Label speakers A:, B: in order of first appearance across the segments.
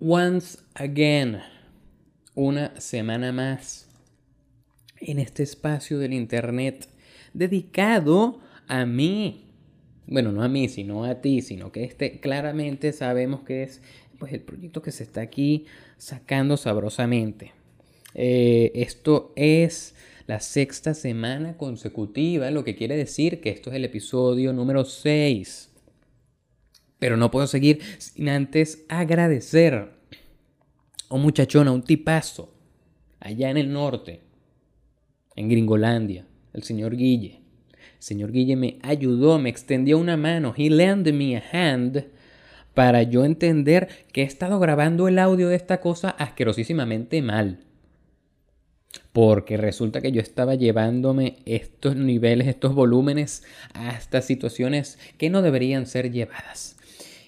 A: Once again, una semana más en este espacio del Internet dedicado a mí. Bueno, no a mí, sino a ti, sino que este claramente sabemos que es pues, el proyecto que se está aquí sacando sabrosamente. Eh, esto es la sexta semana consecutiva, lo que quiere decir que esto es el episodio número 6. Pero no puedo seguir sin antes agradecer a un muchachón, a un tipazo, allá en el norte, en Gringolandia, el señor Guille. El señor Guille me ayudó, me extendió una mano. He lent me a hand para yo entender que he estado grabando el audio de esta cosa asquerosísimamente mal. Porque resulta que yo estaba llevándome estos niveles, estos volúmenes hasta situaciones que no deberían ser llevadas.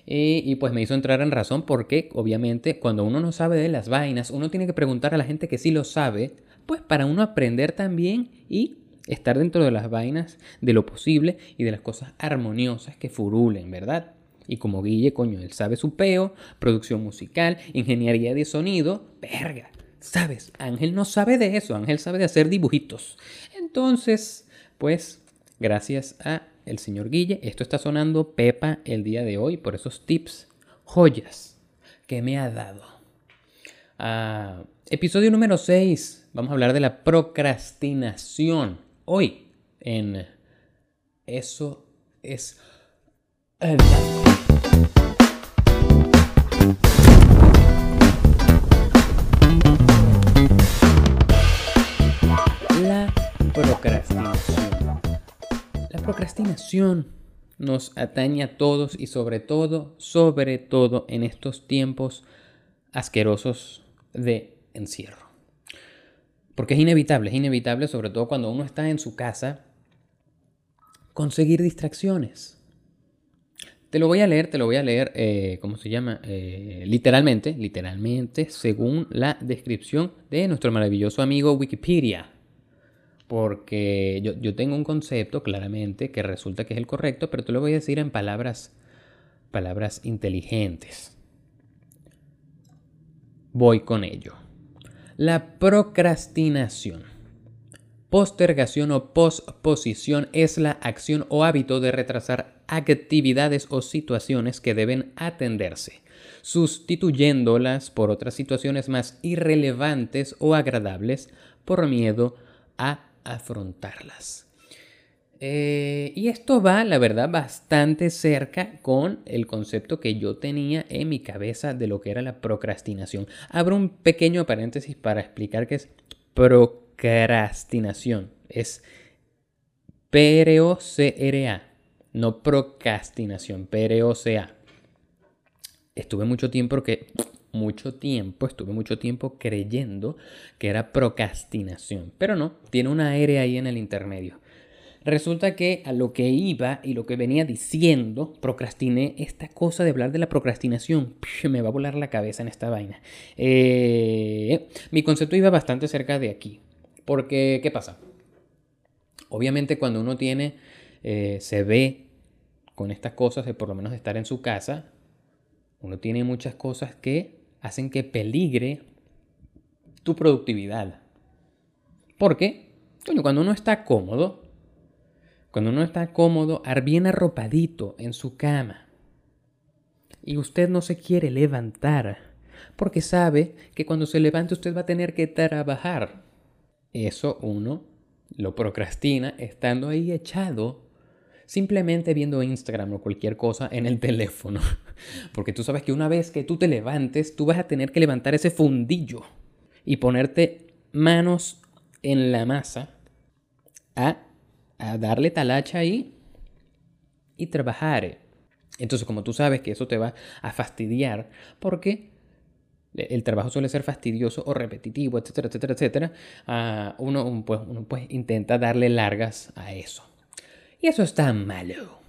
A: Y, pues me hizo entrar en razón porque obviamente cuando uno no sabe de las vainas, uno tiene que preguntar a la gente que sí lo sabe, pues para uno aprender también y estar dentro de las vainas de lo posible y de las cosas armoniosas que furulen, ¿verdad? Y como Guille, coño, él sabe su peo, producción musical, ingeniería de sonido, verga. ¿Sabes? Ángel no sabe de eso, Ángel sabe de hacer dibujitos. Entonces, pues, gracias a el señor Guille. Esto está sonando Pepa el día de hoy por esos tips, joyas que me ha dado. Ah, episodio número 6. Vamos a hablar de la procrastinación. Hoy en Eso es... La procrastinación procrastinación nos atañe a todos y sobre todo, sobre todo en estos tiempos asquerosos de encierro. Porque es inevitable, es inevitable, sobre todo cuando uno está en su casa, conseguir distracciones. Te lo voy a leer, te lo voy a leer, eh, ¿cómo se llama? Eh, literalmente, literalmente, según la descripción de nuestro maravilloso amigo Wikipedia porque yo, tengo un concepto claramente que resulta que es el correcto, pero te lo voy a decir en palabras, palabras inteligentes. Voy con ello. La procrastinación. Postergación o posposición es la acción o hábito de retrasar actividades o situaciones que deben atenderse, sustituyéndolas por otras situaciones más irrelevantes o agradables por miedo a afrontarlas. Eh, y esto va, la verdad, bastante cerca con el concepto que yo tenía en mi cabeza de lo que era la procrastinación. Abro un pequeño paréntesis para explicar qué es procrastinación. Es P-R-O-C-R-A, no procrastinación, P-R-O-C-A. Estuve mucho tiempo que mucho tiempo, estuve mucho tiempo creyendo que era procrastinación, pero no, tiene una R ahí en el intermedio. Resulta que a lo que iba y lo que venía diciendo, procrastiné esta cosa de hablar de la procrastinación. Me va a volar la cabeza en esta vaina. Eh, mi concepto iba bastante cerca de aquí. Porque, ¿qué pasa? Obviamente cuando uno tiene, eh, se ve con estas cosas de por lo menos estar en su casa, uno tiene muchas cosas que hacen que peligre tu productividad. ¿Por qué? cuando uno está cómodo, cuando uno está cómodo, bien arropadito en su cama, y usted no se quiere levantar, porque sabe que cuando se levante usted va a tener que trabajar. Eso uno lo procrastina estando ahí echado simplemente viendo Instagram o cualquier cosa en el teléfono. Porque tú sabes que una vez que tú te levantes, tú vas a tener que levantar ese fundillo y ponerte manos en la masa a, a darle talacha ahí y trabajar. Entonces, como tú sabes que eso te va a fastidiar, porque el trabajo suele ser fastidioso o repetitivo, etcétera, etcétera, etcétera, ah, uno, pues, uno pues intenta darle largas a eso. Y eso está malo.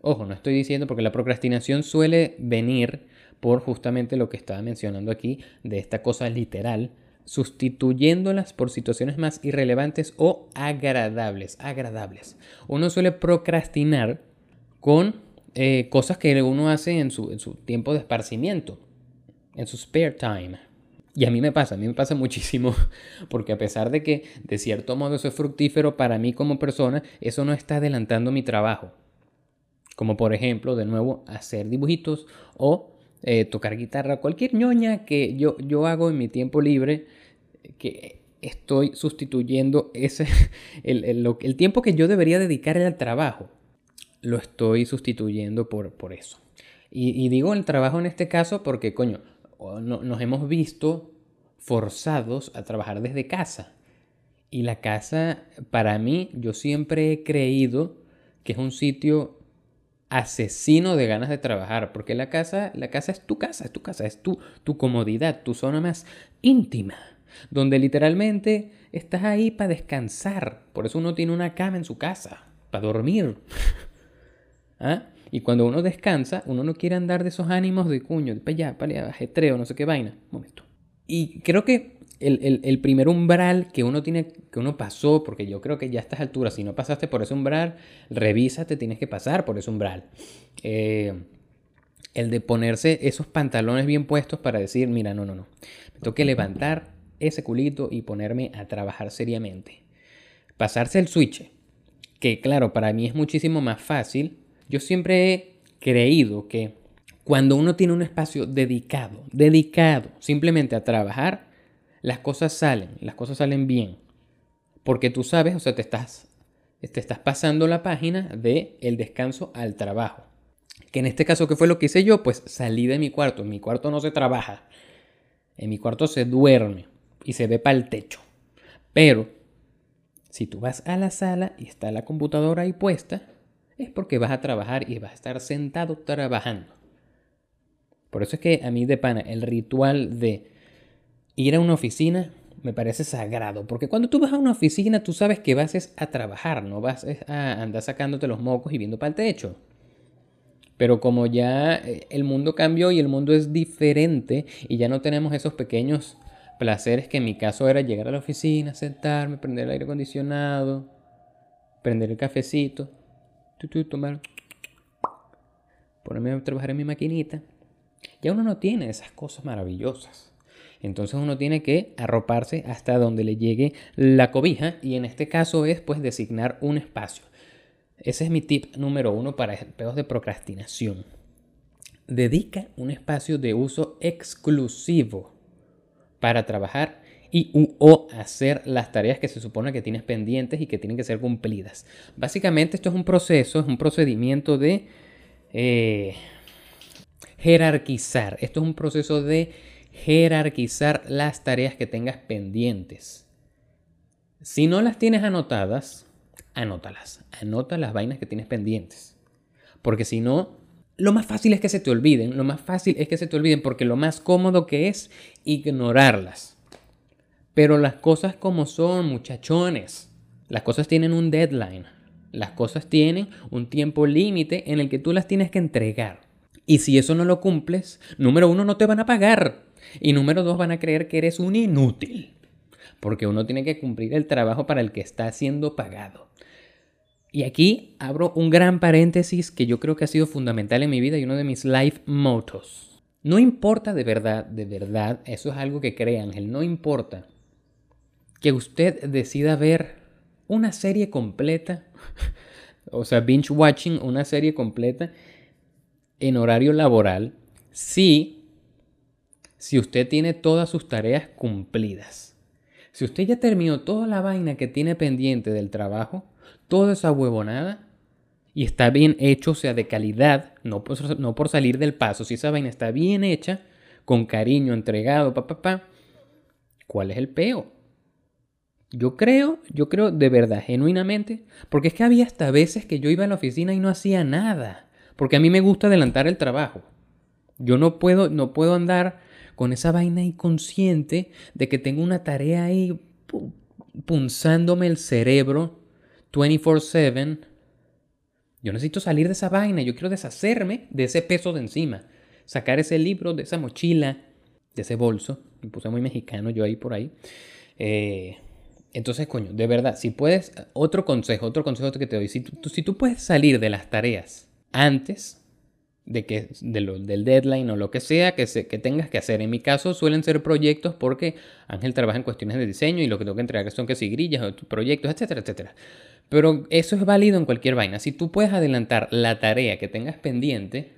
A: Ojo, no estoy diciendo porque la procrastinación suele venir por justamente lo que estaba mencionando aquí de esta cosa literal, sustituyéndolas por situaciones más irrelevantes o agradables. Agradables. Uno suele procrastinar con eh, cosas que uno hace en su, en su tiempo de esparcimiento. en su spare time. Y a mí me pasa, a mí me pasa muchísimo, porque a pesar de que de cierto modo eso es fructífero para mí como persona, eso no está adelantando mi trabajo. Como por ejemplo, de nuevo, hacer dibujitos o eh, tocar guitarra, cualquier ñoña que yo, yo hago en mi tiempo libre, que estoy sustituyendo ese, el, el, tiempo que yo debería dedicar al trabajo, lo estoy sustituyendo por, por eso. Y, y digo el trabajo en este caso porque, coño, nos hemos visto forzados a trabajar desde casa. Y la casa, para mí, yo siempre he creído que es un sitio asesino de ganas de trabajar, porque la casa, la casa es tu casa, es tu casa, es tu, tu comodidad, tu zona más íntima, donde literalmente estás ahí para descansar. Por eso uno tiene una cama en su casa, para dormir. ¿Ah? Y cuando uno descansa, uno no quiere andar de esos ánimos de cuño, de para allá, para allá, ajetreo, no sé qué vaina. momento. Y creo que el, primer umbral que uno tiene, que uno pasó, porque yo creo que ya a estas alturas, si no pasaste por ese umbral, revísate, tienes que pasar por ese umbral. Eh, el de ponerse esos pantalones bien puestos para decir, mira, no, no, no. Me tengo que levantar ese culito y ponerme a trabajar seriamente. Pasarse el switch, que claro, para mí es muchísimo más fácil yo siempre he creído que cuando uno tiene un espacio dedicado, dedicado simplemente a trabajar, las cosas salen, las cosas salen bien. Porque tú sabes, o sea, te estás, te estás pasando la página de el descanso al trabajo. Que en este caso, ¿qué fue lo que hice yo? Pues salí de mi cuarto. En mi cuarto no se trabaja. En mi cuarto se duerme y se ve para el techo. Pero, si tú vas a la sala y está la computadora ahí puesta, es porque vas a trabajar y vas a estar sentado trabajando. Por eso es que a mí de pana el ritual de ir a una oficina me parece sagrado, porque cuando tú vas a una oficina tú sabes que vas a trabajar, no vas a andar sacándote los mocos y viendo para el techo. Pero como ya eh, el mundo cambió y el mundo es diferente y ya no tenemos esos pequeños placeres que en mi caso era llegar a la oficina, sentarme, prender el aire acondicionado, prender el cafecito, tomar, ponerme a trabajar en mi maquinita. Ya uno no tiene esas cosas maravillosas. Entonces uno tiene que arroparse hasta donde le llegue la cobija y en este caso es pues designar un espacio. Ese es mi tip número uno para pedos de procrastinación. Dedica un espacio de uso exclusivo para trabajar y o hacer las tareas que se supone que tienes pendientes y que tienen que ser cumplidas. Básicamente esto es un proceso, es un procedimiento de eh, jerarquizar. Esto es un proceso de jerarquizar las tareas que tengas pendientes. Si no las tienes anotadas, anótalas. Anota las vainas que tienes pendientes. Porque si no, lo más fácil es que se te olviden. Lo más fácil es que se te olviden porque lo más cómodo que es ignorarlas. Pero las cosas como son, muchachones. Las cosas tienen un deadline. Las cosas tienen un tiempo límite en el que tú las tienes que entregar. Y si eso no lo cumples, número uno, no te van a pagar. Y número dos, van a creer que eres un inútil. Porque uno tiene que cumplir el trabajo para el que está siendo pagado. Y aquí abro un gran paréntesis que yo creo que ha sido fundamental en mi vida y uno de mis life motos. No importa de verdad, de verdad, eso es algo que cree Ángel, no importa que usted decida ver una serie completa, o sea, binge watching una serie completa en horario laboral, si, si usted tiene todas sus tareas cumplidas. Si usted ya terminó toda la vaina que tiene pendiente del trabajo, toda esa huevonada, y está bien hecho, o sea, de calidad, no por, salir del paso, si esa vaina está bien hecha, con cariño, entregado, papá, pa, pa, ¿cuál es el peo? Yo creo, yo creo de verdad, genuinamente, porque es que había hasta veces que yo iba a la oficina y no hacía nada, porque a mí me gusta adelantar el trabajo. Yo no puedo, no puedo andar con esa vaina inconsciente de que tengo una tarea ahí punzándome el cerebro 24/7. Yo necesito salir de esa vaina, yo quiero deshacerme de ese peso de encima, sacar ese libro de esa mochila, de ese bolso, me puse muy mexicano yo ahí por ahí. Eh, entonces, coño, de verdad, si puedes, otro consejo, otro consejo que te doy, si tú, si tú puedes salir de las tareas antes, de que, del deadline o lo que sea que, se, que tengas que hacer. En mi caso suelen ser proyectos porque Ángel trabaja en cuestiones de diseño y lo que tengo que entregar son que si grillas o proyectos, etcétera, etcétera. Pero eso es válido en cualquier vaina. Si tú puedes adelantar la tarea que tengas pendiente,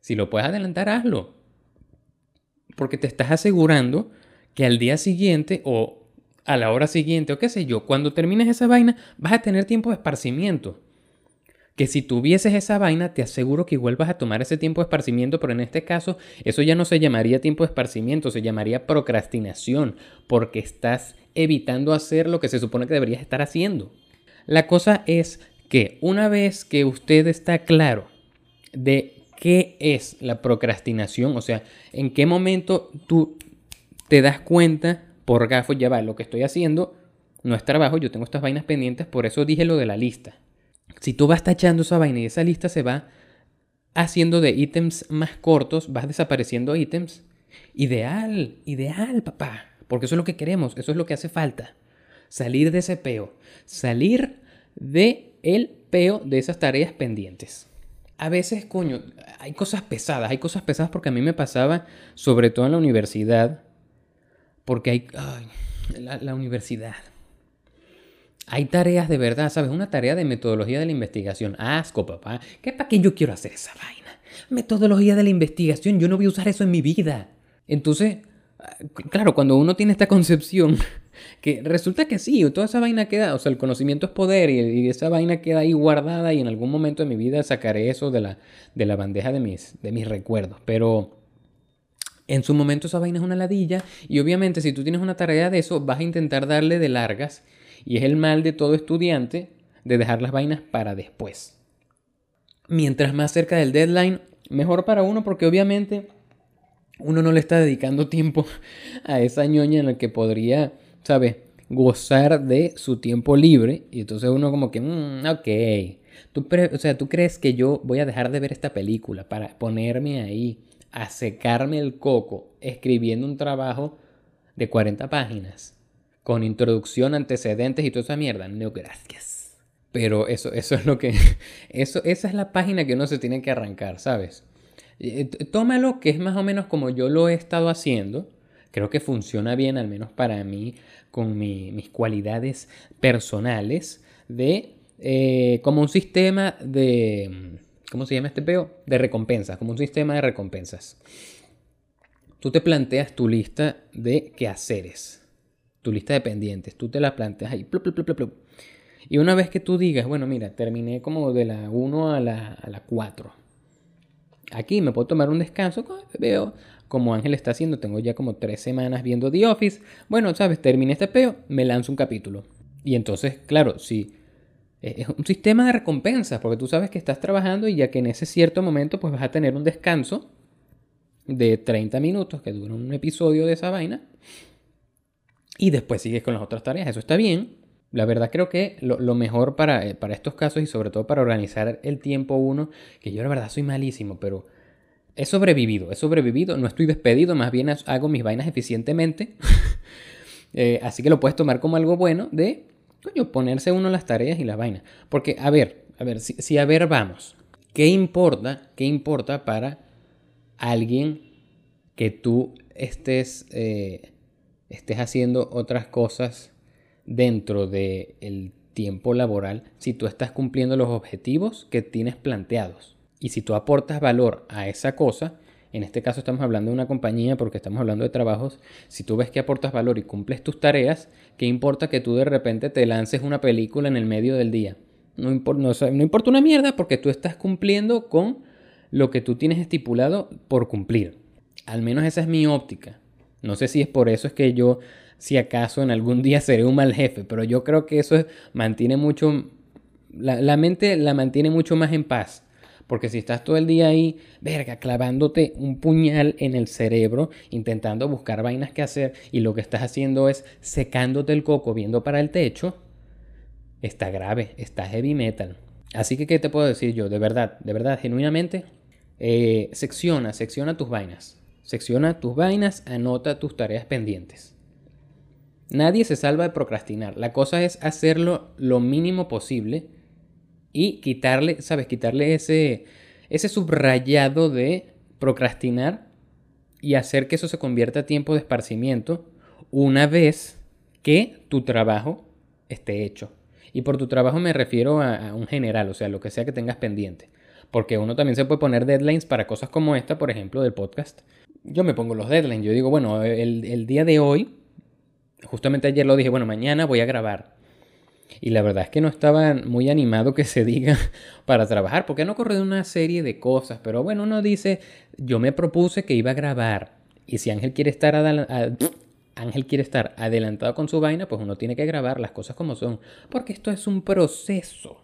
A: si lo puedes adelantar, hazlo. Porque te estás asegurando que al día siguiente o a la hora siguiente o qué sé yo, cuando termines esa vaina, vas a tener tiempo de esparcimiento que si tuvieses esa vaina, te aseguro que igual vas a tomar ese tiempo de esparcimiento, pero en este caso eso ya no se llamaría tiempo de esparcimiento, se llamaría procrastinación, porque estás evitando hacer lo que se supone que deberías estar haciendo. La cosa es que una vez que usted está claro de qué es la procrastinación, o sea, en qué momento tú te das cuenta por gafo, ya va, lo que estoy haciendo no es trabajo, yo tengo estas vainas pendientes, por eso dije lo de la lista. Si tú vas tachando esa vaina y esa lista se va haciendo de ítems más cortos, vas desapareciendo ítems. Ideal, ideal, papá. Porque eso es lo que queremos, eso es lo que hace falta. Salir de ese peo. Salir de el peo de esas tareas pendientes. A veces, coño, hay cosas pesadas, hay cosas pesadas porque a mí me pasaba, sobre todo en la universidad, porque hay... Ay, la, la universidad. Hay tareas de verdad, ¿sabes? Una tarea de metodología de la investigación. Asco, papá. ¿Qué para qué yo quiero hacer esa vaina? Metodología de la investigación, yo no voy a usar eso en mi vida. Entonces, claro, cuando uno tiene esta concepción, que resulta que sí, toda esa vaina queda, o sea, el conocimiento es poder y, esa vaina queda ahí guardada y en algún momento de mi vida sacaré eso de la, de la bandeja de mis, de mis recuerdos. Pero en su momento esa vaina es una ladilla y obviamente si tú tienes una tarea de eso, vas a intentar darle de largas y es el mal de todo estudiante de dejar las vainas para después. Mientras más cerca del deadline, mejor para uno porque obviamente uno no le está dedicando tiempo a esa ñoña en la que podría, ¿sabes? Gozar de su tiempo libre. Y entonces uno como que, mm, ok. ¿Tú o sea, ¿tú crees que yo voy a dejar de ver esta película para ponerme ahí a secarme el coco escribiendo un trabajo de 40 páginas? con introducción, antecedentes y toda esa mierda. No, gracias. Pero eso, eso es lo que. Eso, esa es la página que uno se tiene que arrancar, ¿sabes? Eh, tómalo que es más o menos como yo lo he estado haciendo. Creo que funciona bien, al menos para mí, con mis cualidades personales, de eh, como un sistema de. ¿Cómo se llama este peo? De recompensas, como un sistema de recompensas. Tú te planteas tu lista de quehaceres tu lista de pendientes, tú te la planteas ahí. y una vez que tú digas, bueno, mira, terminé como de la 1 a la, a la 4. Aquí me puedo tomar un descanso, veo como Ángel está haciendo, tengo ya como tres semanas viendo The Office. Bueno, sabes, terminé este peo, me lanzo un capítulo. Y entonces, claro, sí, es un sistema de recompensas, porque tú sabes que estás trabajando y ya que en ese cierto momento pues vas a tener un descanso de 30 minutos que dura un episodio de esa vaina y después sigues con las otras tareas. Eso está bien. La verdad creo que lo, mejor para, eh, para, estos casos y sobre todo para organizar el tiempo uno, que yo la verdad soy malísimo, pero he sobrevivido, he sobrevivido, no estoy despedido, más bien hago mis vainas eficientemente. Eh, así que lo puedes tomar como algo bueno de, coño, ponerse uno las tareas y las vainas. Porque, a ver, a ver, si, a ver vamos, ¿qué importa, qué importa para alguien que tú estés... Eh, estés haciendo otras cosas dentro del tiempo laboral si tú estás cumpliendo los objetivos que tienes planteados. Y si tú aportas valor a esa cosa, en este caso estamos hablando de una compañía porque estamos hablando de trabajos, si tú ves que aportas valor y cumples tus tareas, ¿qué importa que tú de repente te lances una película en el medio del día? No, no importa una mierda porque tú estás cumpliendo con lo que tú tienes estipulado por cumplir. Al menos esa es mi óptica. No sé si es por eso es que yo, si acaso en algún día seré un mal jefe, pero yo creo que eso mantiene mucho, la, mente la mantiene mucho más en paz. Porque si estás todo el día ahí, verga, clavándote un puñal en el cerebro, intentando buscar vainas que hacer, y lo que estás haciendo es secándote el coco viendo para el techo, está grave, está heavy metal. Así que, ¿qué te puedo decir yo? De verdad, de verdad, genuinamente, eh, secciona, secciona tus vainas. Secciona tus vainas, anota tus tareas pendientes. Nadie se salva de procrastinar. La cosa es hacerlo lo mínimo posible y quitarle, ¿sabes? Quitarle ese, ese subrayado de procrastinar y hacer que eso se convierta en tiempo de esparcimiento una vez que tu trabajo esté hecho. Y por tu trabajo me refiero a, un general, o sea, lo que sea que tengas pendiente. Porque uno también se puede poner deadlines para cosas como esta, por ejemplo, del podcast. Yo me pongo los deadlines. Yo digo, bueno, el, el día de hoy, justamente ayer lo dije, bueno, mañana voy a grabar. Y la verdad es que no estaba muy animado que se diga para trabajar, porque no ocurrido una serie de cosas. Pero bueno, uno dice, yo me propuse que iba a grabar. Y si Ángel quiere estar Ángel quiere estar adelantado con su vaina, pues uno tiene que grabar las cosas como son, porque esto es un proceso.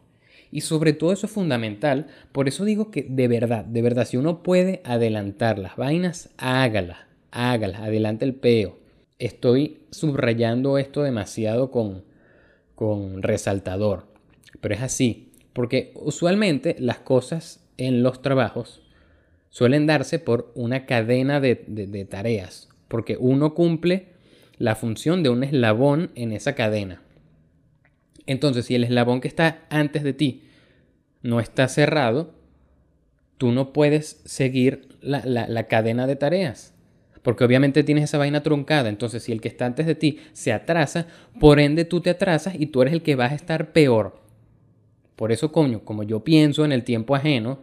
A: Y sobre todo eso es fundamental, por eso digo que de verdad, de verdad, si uno puede adelantar las vainas, hágalas, hágalas, adelante el peo. Estoy subrayando esto demasiado con, con resaltador, pero es así, porque usualmente las cosas en los trabajos suelen darse por una cadena de, tareas, porque uno cumple la función de un eslabón en esa cadena. Entonces, si el eslabón que está antes de ti no está cerrado, tú no puedes seguir la, cadena de tareas. Porque obviamente tienes esa vaina truncada. Entonces, si el que está antes de ti se atrasa, por ende tú te atrasas y tú eres el que vas a estar peor. Por eso, coño, como yo pienso en el tiempo ajeno,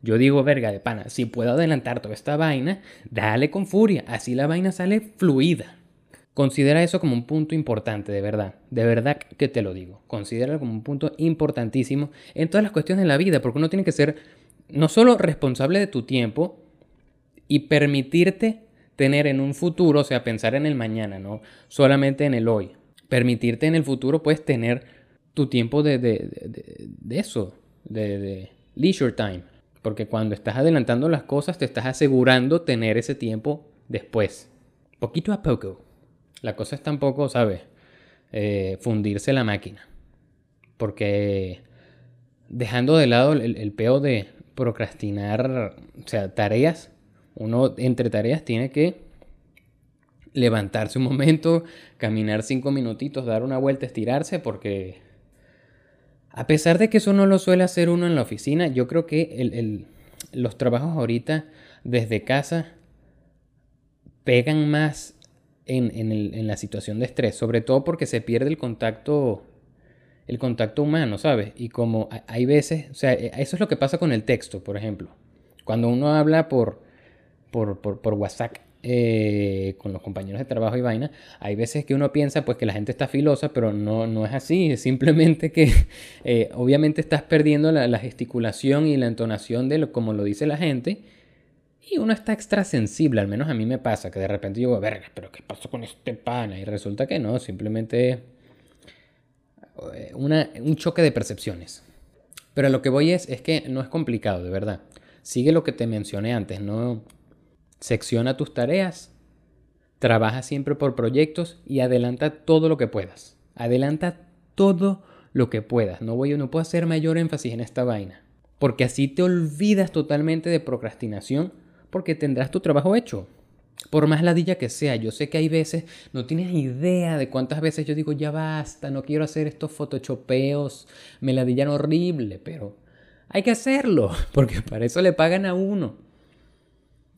A: yo digo, verga de pana, si puedo adelantar toda esta vaina, dale con furia. Así la vaina sale fluida. Considera eso como un punto importante, de verdad. De verdad que te lo digo. Considéralo como un punto importantísimo en todas las cuestiones de la vida, porque uno tiene que ser no solo responsable de tu tiempo y permitirte tener en un futuro, o sea, pensar en el mañana, no solamente en el hoy. Permitirte en el futuro, puedes tener tu tiempo de, de, de eso, de leisure time. Porque cuando estás adelantando las cosas, te estás asegurando tener ese tiempo después. Poquito a poco. La cosa es tampoco, ¿sabes? Eh, fundirse la máquina. Porque dejando de lado el, el peo de procrastinar, o sea, tareas, uno entre tareas tiene que levantarse un momento, caminar cinco minutitos, dar una vuelta, estirarse, porque a pesar de que eso no lo suele hacer uno en la oficina, yo creo que los trabajos ahorita desde casa pegan más en, la situación de estrés, sobre todo porque se pierde el contacto, el contacto humano, ¿sabes? Y como hay veces, o sea, e, eso es lo que pasa con el texto, por ejemplo. Cuando uno habla por, por, WhatsApp eh, con los compañeros de trabajo y vaina, hay veces que uno piensa pues que la gente está filosa, pero no, no es así, es simplemente que eh, obviamente estás perdiendo la, la, gesticulación y la entonación de lo, como lo dice la gente y uno está extra sensible, al menos a mí me pasa, que de repente digo, verga, pero ¿qué pasó con este pana? Y resulta que no, simplemente eh, un choque de percepciones. Pero a lo que voy es, es que no es complicado, de verdad. Sigue lo que te mencioné antes, no secciona tus tareas, trabaja siempre por proyectos y adelanta todo lo que puedas. Adelanta todo lo que puedas. No voy, no puedo hacer mayor énfasis en esta vaina. Porque así te olvidas totalmente de procrastinación porque tendrás tu trabajo hecho. Por más ladilla que sea, yo sé que hay veces, no tienes idea de cuántas veces yo digo, ya basta, no quiero hacer estos photoshopeos, me ladillan horrible, pero hay que hacerlo, porque para eso le pagan a uno.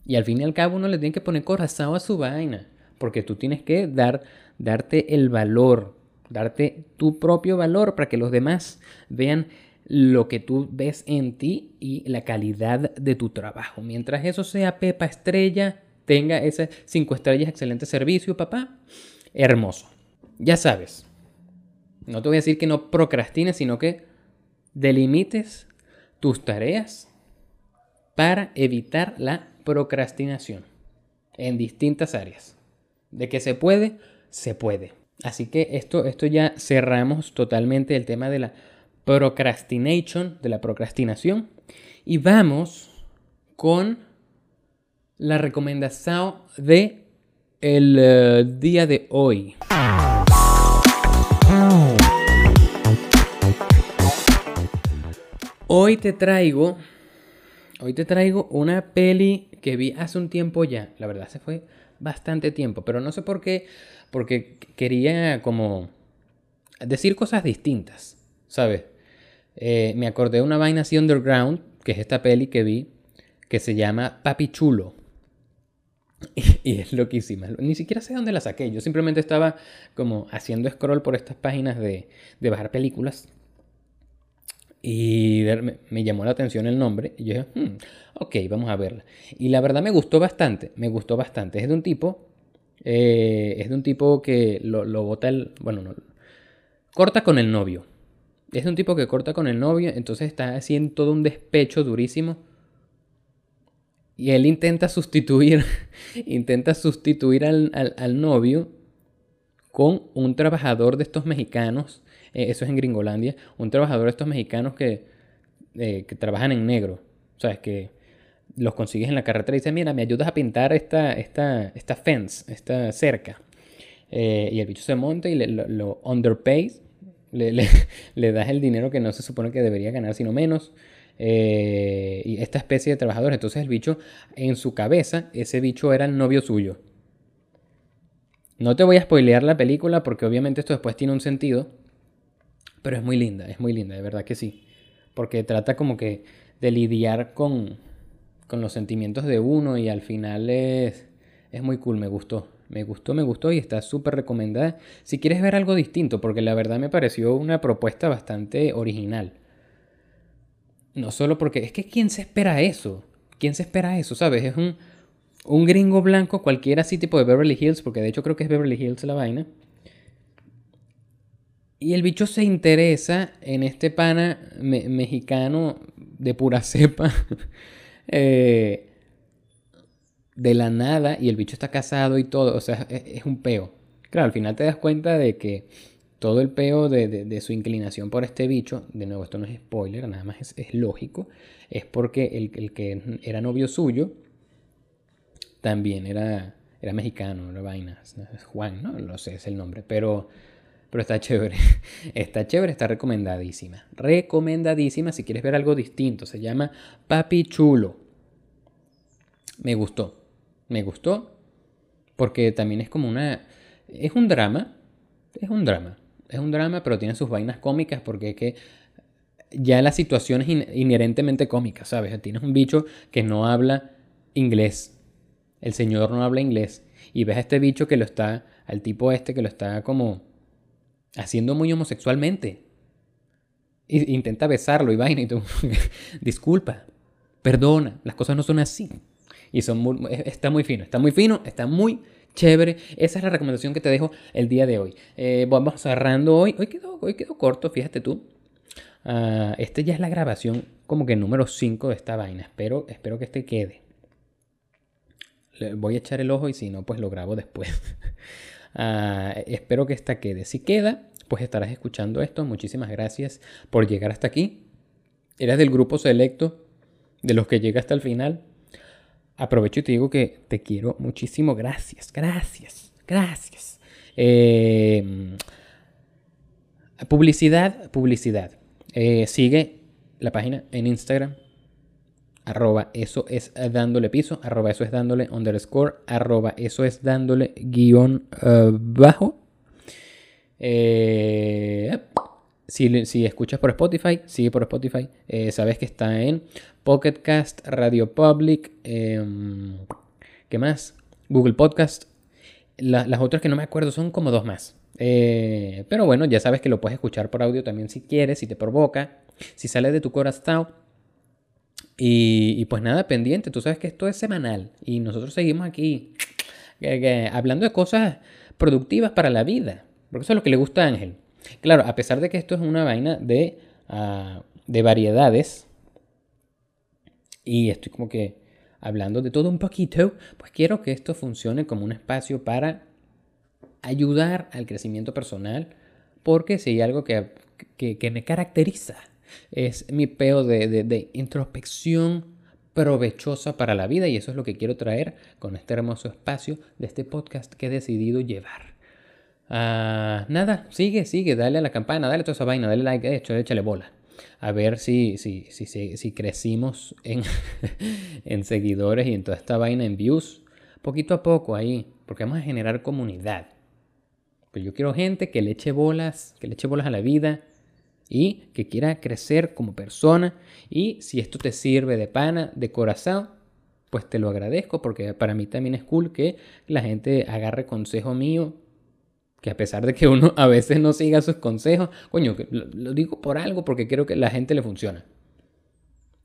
A: Y al fin y al cabo uno le tiene que poner corazón a su vaina, porque tú tienes que dar, darte el valor, darte tu propio valor para que los demás vean lo que tú ves en ti y la calidad de tu trabajo. Mientras eso sea Pepa Estrella, tenga ese 5 estrellas, excelente servicio, papá, hermoso. Ya sabes, no te voy a decir que no procrastines, sino que delimites tus tareas para evitar la procrastinación en distintas áreas. De que se puede, se puede. Así que esto, esto ya cerramos totalmente el tema de la procrastination, de la procrastinación. Y vamos con la recomendación de el eh, día de hoy. Hoy te traigo, hoy te traigo una peli que vi hace un tiempo ya. La verdad se fue bastante tiempo, pero no sé por qué, porque quería como decir cosas distintas, ¿sabes? Eh, me acordé de una vaina así underground que es esta peli que vi, que se llama Papi Chulo. Y, es loquísima. Ni siquiera sé dónde la saqué. Yo simplemente estaba como haciendo scroll por estas páginas de, de bajar películas. Y me, llamó la atención el nombre. Y yo dije, hmm, ok, vamos a verla. Y la verdad me gustó bastante. Me gustó bastante. Es de un tipo. Eh, es de un tipo que lo, lo bota el. Bueno, no. Corta con el novio. Es de un tipo que corta con el novio. Entonces está haciendo todo un despecho durísimo. Y él intenta sustituir. intenta sustituir al, al novio con un trabajador de estos mexicanos eh, eso es en Gringolandia, un trabajador de estos mexicanos que, eh, que trabajan en negro, ¿sabes? Que los consigues en la carretera y dices, mira, me ayudas a pintar esta, esta, esta fence, esta cerca. Eh, y el bicho se monta y lo, lo underpays, le, le, das el dinero que no se supone que debería ganar, sino menos. y esta especie de trabajador, entonces el bicho, en su cabeza, ese bicho era el novio suyo. No te voy a spoilear la película porque obviamente esto después tiene un sentido, pero es muy linda, es muy linda, de verdad que sí. Porque trata como que de lidiar con, con los sentimientos de uno y al final es, es muy cool, me gustó. Me gustó, me gustó y está súper recomendada. Si quieres ver algo distinto, porque la verdad me pareció una propuesta bastante original. No solo porque es que ¿quién se espera eso? ¿Quién se espera eso? ¿Sabes? Es un, un gringo blanco, cualquiera así tipo de Beverly Hills, porque de hecho creo que es Beverly Hills la vaina. Y el bicho se interesa en este pana mexicano de pura cepa. Eh, de la nada. Y el bicho está casado y todo. O sea, es, un peo. Claro, al final te das cuenta de que todo el peo de, su inclinación por este bicho, de nuevo, esto no es spoiler, nada más es, lógico, es porque el, que era novio suyo también era, era mexicano, era vaina, Juan, no lo sé, es el nombre, pero pero está chévere. Está chévere, está recomendadísima. Recomendadísima si quieres ver algo distinto. Se llama Papi Chulo. Me gustó. Me gustó. Porque también es como una... Es un drama. Es un drama. Es un drama, pero tiene sus vainas cómicas porque es que ya la situación es inherentemente cómica, ¿sabes? Tienes un bicho que no habla inglés. El señor no habla inglés. Y ves a este bicho que lo está, al tipo este que lo está como haciendo muy homosexualmente. intenta besarlo y vaina y tú, disculpa, perdona, las cosas no son así. Y son está muy fino, está muy fino, está muy chévere. Esa es la recomendación que te dejo el día de hoy. Eh, vamos cerrando hoy. Hoy quedó, hoy quedó corto, fíjate tú. Uh, este ya es la grabación como que número 5 de esta vaina. Espero, espero que este quede. Voy a echar el ojo y si no, pues lo grabo después. Ah, espero que esta quede. Si queda, pues estarás escuchando esto. Muchísimas gracias por llegar hasta aquí. Eres del grupo selecto de los que llega hasta el final. Aprovecho y te digo que te quiero muchísimo. Gracias, gracias, gracias. Em, publicidad, publicidad. Eh, sigue la página en Instagram arroba eso es dándole piso, arroba eso es dándole underscore, arroba eso es dándole guion eh, bajo. Eh, si, escuchas por Spotify, sigue por Spotify. Eh, sabes que está en Pocket Cast, Radio Public, em, ¿qué más? Google Podcast. las otras que no me acuerdo son como dos más. pero bueno, ya sabes que lo puedes escuchar por audio también si quieres, si te provoca. Si sale de tu corazón, y, pues nada, pendiente, tú sabes que esto es semanal. Y nosotros seguimos aquí hablando de cosas productivas para la vida, porque eso es lo que le gusta a Ángel. Claro, a pesar de que esto es una vaina de, uh, de variedades y estoy como que hablando de todo un poquito, pues quiero que esto funcione como un espacio para ayudar al crecimiento personal, porque si hay algo que, que me caracteriza es mi peo de, introspección provechosa para la vida y eso es lo que quiero traer con este hermoso espacio de este podcast que he decidido llevar. Ah, nada, sigue, sigue, dale a la campana, dale toda esa vaina, dale like, de hecho, échale bola. A ver si, si, si, si, crecimos en, en seguidores y en toda esta vaina, en views, poquito a poco ahí, porque vamos a generar comunidad. Pues yo quiero gente que le eche bolas, que le eche bolas a la vida, y que quiera crecer como persona. Y si esto te sirve de pana, de corazón, pues te lo agradezco porque para mí también es cool que la gente agarre consejo mío. Que a pesar de que uno a veces no siga sus consejos, coño, lo, digo por algo porque creo que la gente le funciona.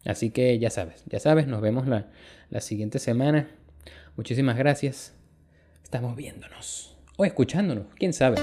A: Así que ya sabes, ya sabes, nos vemos la, la siguiente semana. Muchísimas gracias. Estamos viéndonos o escuchándonos, quién sabe.